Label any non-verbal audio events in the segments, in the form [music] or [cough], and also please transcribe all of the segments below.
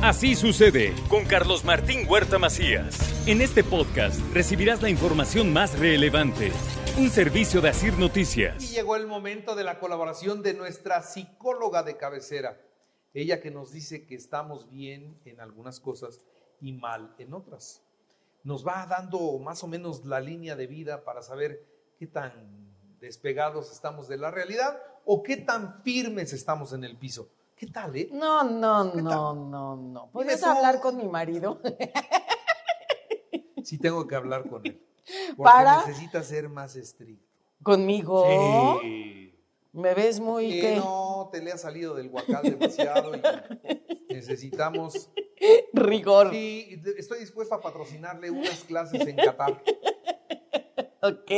Así sucede con Carlos Martín Huerta Macías. En este podcast recibirás la información más relevante. Un servicio de Asir Noticias. Y llegó el momento de la colaboración de nuestra psicóloga de cabecera. Ella que nos dice que estamos bien en algunas cosas y mal en otras. Nos va dando más o menos la línea de vida para saber qué tan despegados estamos de la realidad o qué tan firmes estamos en el piso. ¿Qué tal, eh? No, no, no, no, no. ¿Puedes hablar con mi marido? sí, tengo que hablar con él. Porque ¿Para? necesita ser más estricto. ¿Conmigo? Sí. ¿Me ves muy Que qué? no te le ha salido del guacal demasiado y necesitamos. Rigor. Sí, estoy dispuesto a patrocinarle unas clases en Qatar Ok.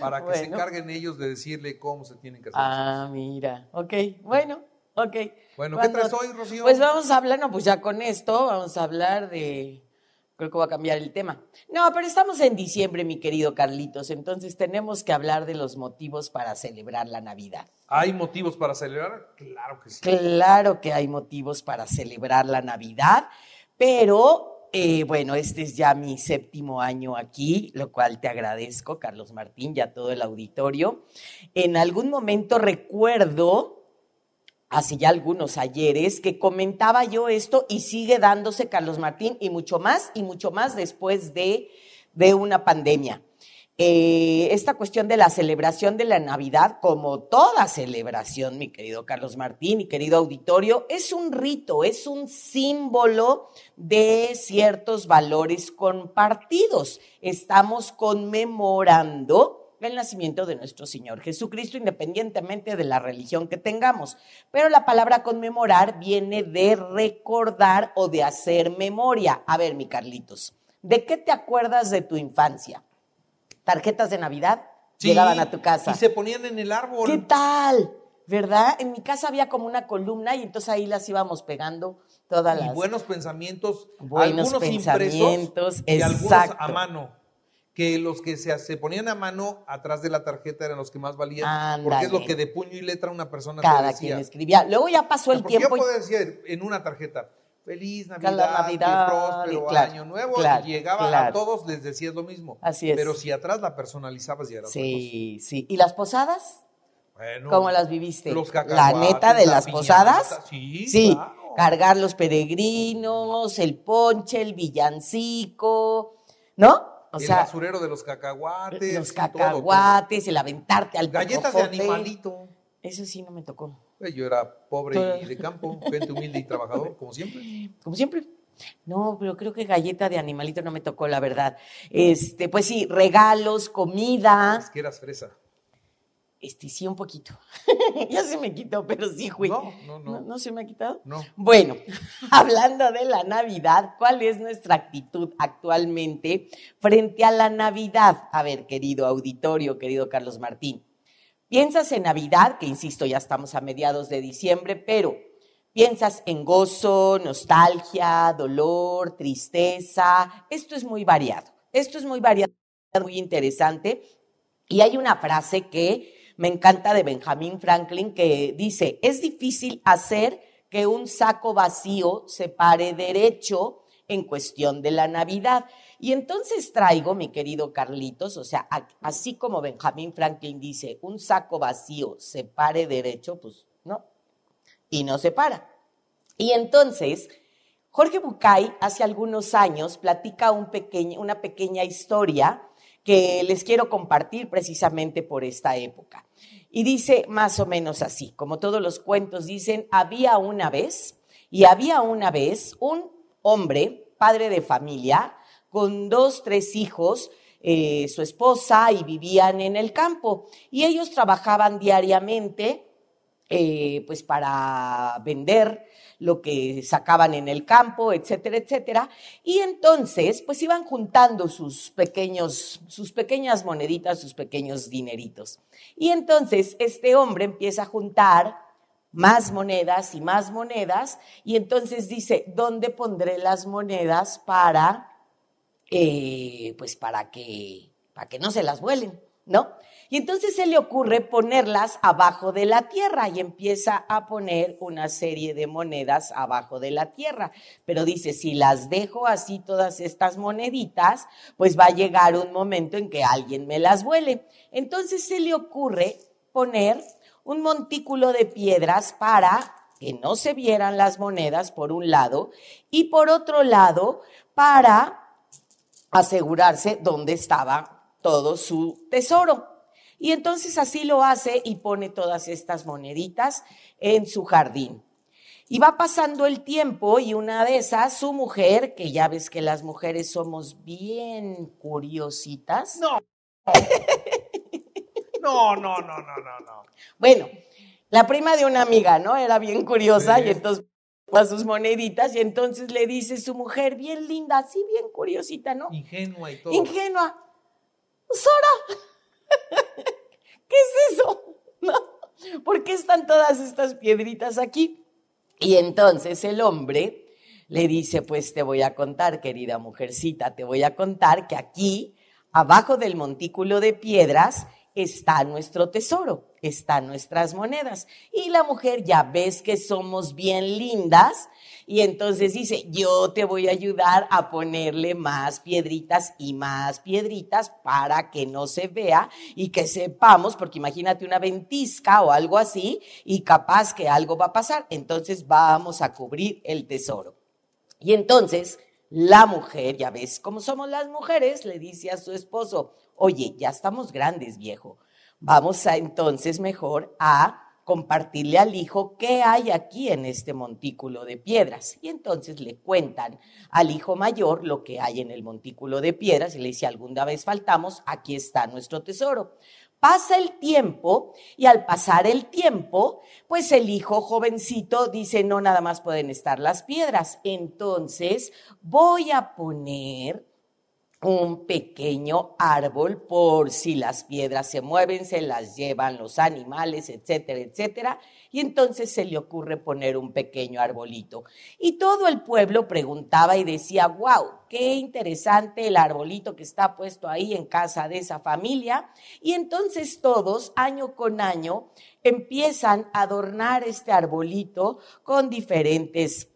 para que se encarguen ellos de decirle cómo se tienen que hacer. Ah, mira. Ok. Bueno, ok. bueno, ¿qué traes hoy, Rocío? Pues vamos a hablar, no, pues ya con esto vamos a hablar de. Creo que voy a cambiar el tema. No, pero estamos en diciembre, mi querido Carlitos, entonces tenemos que hablar de los motivos para celebrar la Navidad. ¿Hay motivos para celebrar? Claro que sí. Claro que hay motivos para celebrar la Navidad, pero eh, bueno, este es ya mi séptimo año aquí, lo cual te agradezco, Carlos Martín, y a todo el auditorio. En algún momento recuerdo, hace ya algunos ayeres, que comentaba yo esto y sigue dándose Carlos Martín y mucho más, y mucho más después de, de una pandemia. Eh, esta cuestión de la celebración de la Navidad, como toda celebración, mi querido Carlos Martín y querido auditorio, es un rito, es un símbolo de ciertos valores compartidos. Estamos conmemorando el nacimiento de nuestro Señor Jesucristo, independientemente de la religión que tengamos. Pero la palabra conmemorar viene de recordar o de hacer memoria. A ver, mi Carlitos, ¿de qué te acuerdas de tu infancia? ¿Tarjetas de Navidad? Sí, Llegaban a tu casa. Y se ponían en el árbol. ¿Qué tal? ¿Verdad? En mi casa había como una columna y entonces ahí las íbamos pegando todas Y las... buenos pensamientos, Buenos algunos pensamientos, impresos y algunos exacto. a mano. Que los que se, se ponían a mano atrás de la tarjeta eran los que más valían. Porque es lo que de puño y letra una persona te Cada decía. quien escribía. Luego ya pasó el Porque tiempo. yo puedo decir en una tarjeta, feliz Navidad, Navidad, próspero claro, año nuevo, claro, y llegaba a todos, les decías lo mismo. Así es. Pero si atrás la personalizabas ya era otra Sí, sí. ¿Y las posadas? Bueno, ¿Cómo las viviste? Los La neta de la las piñata, posadas. Sí, Sí, cargar los peregrinos, el ponche, el villancico, ¿no? O el sea, basurero de los cacahuates. los y todo, todo. cacahuates, el aventarte al Galletas de animalito. Eso sí no me tocó. Yo era pobre Todo. y de campo, gente humilde y trabajador, [laughs] como siempre. Como siempre. No, pero creo que galleta de animalito no me tocó, la verdad. Este, pues sí, regalos, comida. Es que eras fresa. Este, sí, un poquito. [laughs] ya se me quitó, pero sí, güey. No, no, no. ¿No se me ha quitado? No. Bueno, [laughs] hablando de la Navidad, ¿cuál es nuestra actitud actualmente frente a la Navidad? A ver, querido auditorio, querido Carlos Martín, piensas en Navidad, que insisto, ya estamos a mediados de diciembre, pero piensas en gozo, nostalgia, dolor, tristeza. Esto es muy variado. Esto es muy variado, muy interesante. Y hay una frase que me encanta de Benjamin Franklin que dice, es difícil hacer que un saco vacío se pare derecho en cuestión de la Navidad. Y entonces traigo, mi querido Carlitos, o sea, así como Benjamin Franklin dice, un saco vacío se pare derecho, pues no, y no se para. Y entonces, Jorge Bucay hace algunos años platica una pequeña historia que les quiero compartir precisamente por esta época. Y dice más o menos así, como todos los cuentos dicen, había una vez, y había una vez un hombre, padre de familia, con dos, tres hijos, eh, su esposa, y vivían en el campo. Y ellos trabajaban diariamente eh, pues para vender lo que sacaban en el campo, etcétera, etcétera. Y entonces, pues iban juntando sus pequeños, sus pequeñas moneditas, sus pequeños dineritos. Y entonces este hombre empieza a juntar más monedas y más monedas, y entonces dice, ¿dónde pondré las monedas para, eh, pues para que, para que no se las vuelen, ¿no? Y entonces se le ocurre ponerlas abajo de la tierra y empieza a poner una serie de monedas abajo de la tierra. Pero dice, si las dejo así todas estas moneditas, pues va a llegar un momento en que alguien me las vuele. Entonces se le ocurre poner un montículo de piedras para que no se vieran las monedas por un lado y por otro lado para asegurarse dónde estaba todo su tesoro. Y entonces así lo hace y pone todas estas moneditas en su jardín. Y va pasando el tiempo y una de esas, su mujer, que ya ves que las mujeres somos bien curiositas. No. No, no, no, no, no, no. Bueno, la prima de una amiga, ¿no? Era bien curiosa y entonces a sus moneditas y entonces le dice su mujer, bien linda, así bien curiosita, ¿no? Ingenua y todo. Ingenua. Sora, ¿qué es eso? ¿No? ¿Por qué están todas estas piedritas aquí? Y entonces el hombre le dice, pues te voy a contar, querida mujercita, te voy a contar que aquí, abajo del montículo de piedras, está nuestro tesoro, están nuestras monedas. Y la mujer ya ves que somos bien lindas y entonces dice, yo te voy a ayudar a ponerle más piedritas y más piedritas para que no se vea y que sepamos, porque imagínate una ventisca o algo así y capaz que algo va a pasar. Entonces vamos a cubrir el tesoro. Y entonces la mujer, ya ves cómo somos las mujeres, le dice a su esposo, oye, ya estamos grandes, viejo. Vamos a entonces mejor a compartirle al hijo qué hay aquí en este montículo de piedras. Y entonces le cuentan al hijo mayor lo que hay en el montículo de piedras y le dice, alguna vez faltamos, aquí está nuestro tesoro. Pasa el tiempo y al pasar el tiempo, pues el hijo jovencito dice, no, nada más pueden estar las piedras. Entonces voy a poner un pequeño árbol por si las piedras se mueven, se las llevan los animales, etcétera, etcétera. Y entonces se le ocurre poner un pequeño arbolito. Y todo el pueblo preguntaba y decía, wow, qué interesante el arbolito que está puesto ahí en casa de esa familia. Y entonces todos, año con año, empiezan a adornar este arbolito con diferentes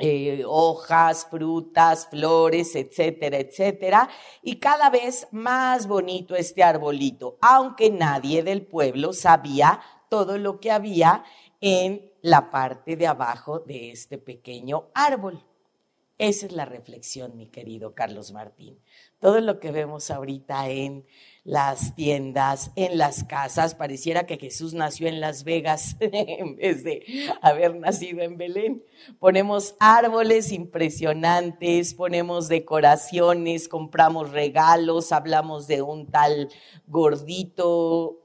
eh, hojas, frutas, flores, etcétera, etcétera, y cada vez más bonito este arbolito, aunque nadie del pueblo sabía todo lo que había en la parte de abajo de este pequeño árbol. Esa es la reflexión, mi querido Carlos Martín. Todo lo que vemos ahorita en las tiendas, en las casas, pareciera que Jesús nació en Las Vegas [laughs] en vez de haber nacido en Belén. Ponemos árboles impresionantes, ponemos decoraciones, compramos regalos, hablamos de un tal gordito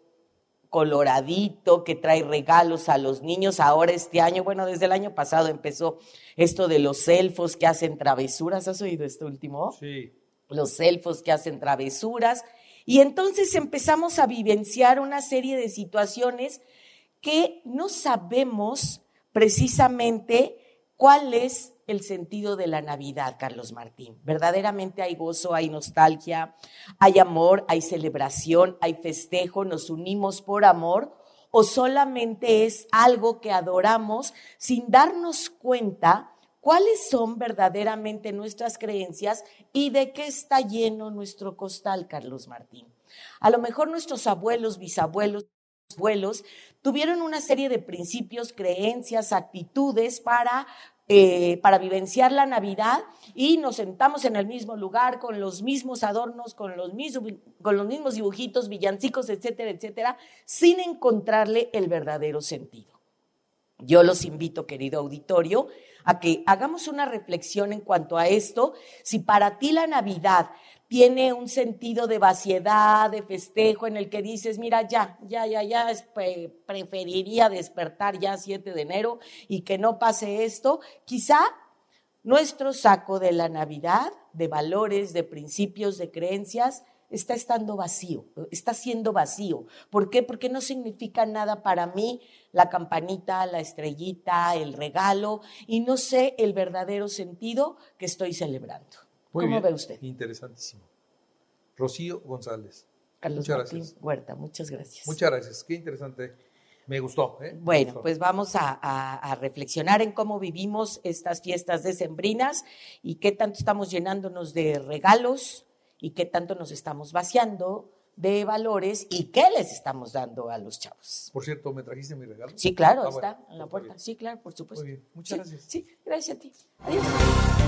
coloradito que trae regalos a los niños. Ahora este año, bueno, desde el año pasado empezó esto de los elfos que hacen travesuras. ¿Has oído esto último? Sí. Los elfos que hacen travesuras. Y entonces empezamos a vivenciar una serie de situaciones que no sabemos precisamente cuál es el sentido de la Navidad, Carlos Martín. Verdaderamente hay gozo, hay nostalgia, hay amor, hay celebración, hay festejo, nos unimos por amor o solamente es algo que adoramos sin darnos cuenta cuáles son verdaderamente nuestras creencias y de qué está lleno nuestro costal, Carlos Martín. A lo mejor nuestros abuelos, bisabuelos, abuelos tuvieron una serie de principios, creencias, actitudes para eh, para vivenciar la Navidad y nos sentamos en el mismo lugar con los mismos adornos, con los con los mismos dibujitos, villancicos, etcétera, etcétera, sin encontrarle el verdadero sentido. Yo los invito, querido auditorio, a que hagamos una reflexión en cuanto a esto. Si para ti la Navidad tiene un sentido de vaciedad, de festejo, en el que dices, mira, ya, ya, ya, ya, preferiría despertar ya 7 de enero y que no pase esto, quizá nuestro saco de la Navidad, de valores, de principios, de creencias, está estando vacío, está siendo vacío. ¿Por qué? Porque no significa nada para mí la campanita, la estrellita, el regalo, y no sé el verdadero sentido que estoy celebrando. ¿Cómo ve usted? Interesantísimo. Rocío González. Carlos Muchas Martín gracias. Huerta. Muchas gracias. Muchas gracias, qué interesante. Me gustó. ¿eh? Me Bueno, gustó. pues vamos a, a- a reflexionar en cómo vivimos estas fiestas decembrinas y qué tanto estamos llenándonos de regalos y qué tanto nos estamos vaciando de valores y qué les estamos dando a los chavos. Por cierto, ¿me trajiste mi regalo? Sí, claro, Ah, está bueno, en la puerta. bien. Sí, claro, por supuesto. Muy bien, muchas Sí, gracias. Sí, gracias a ti. Adiós.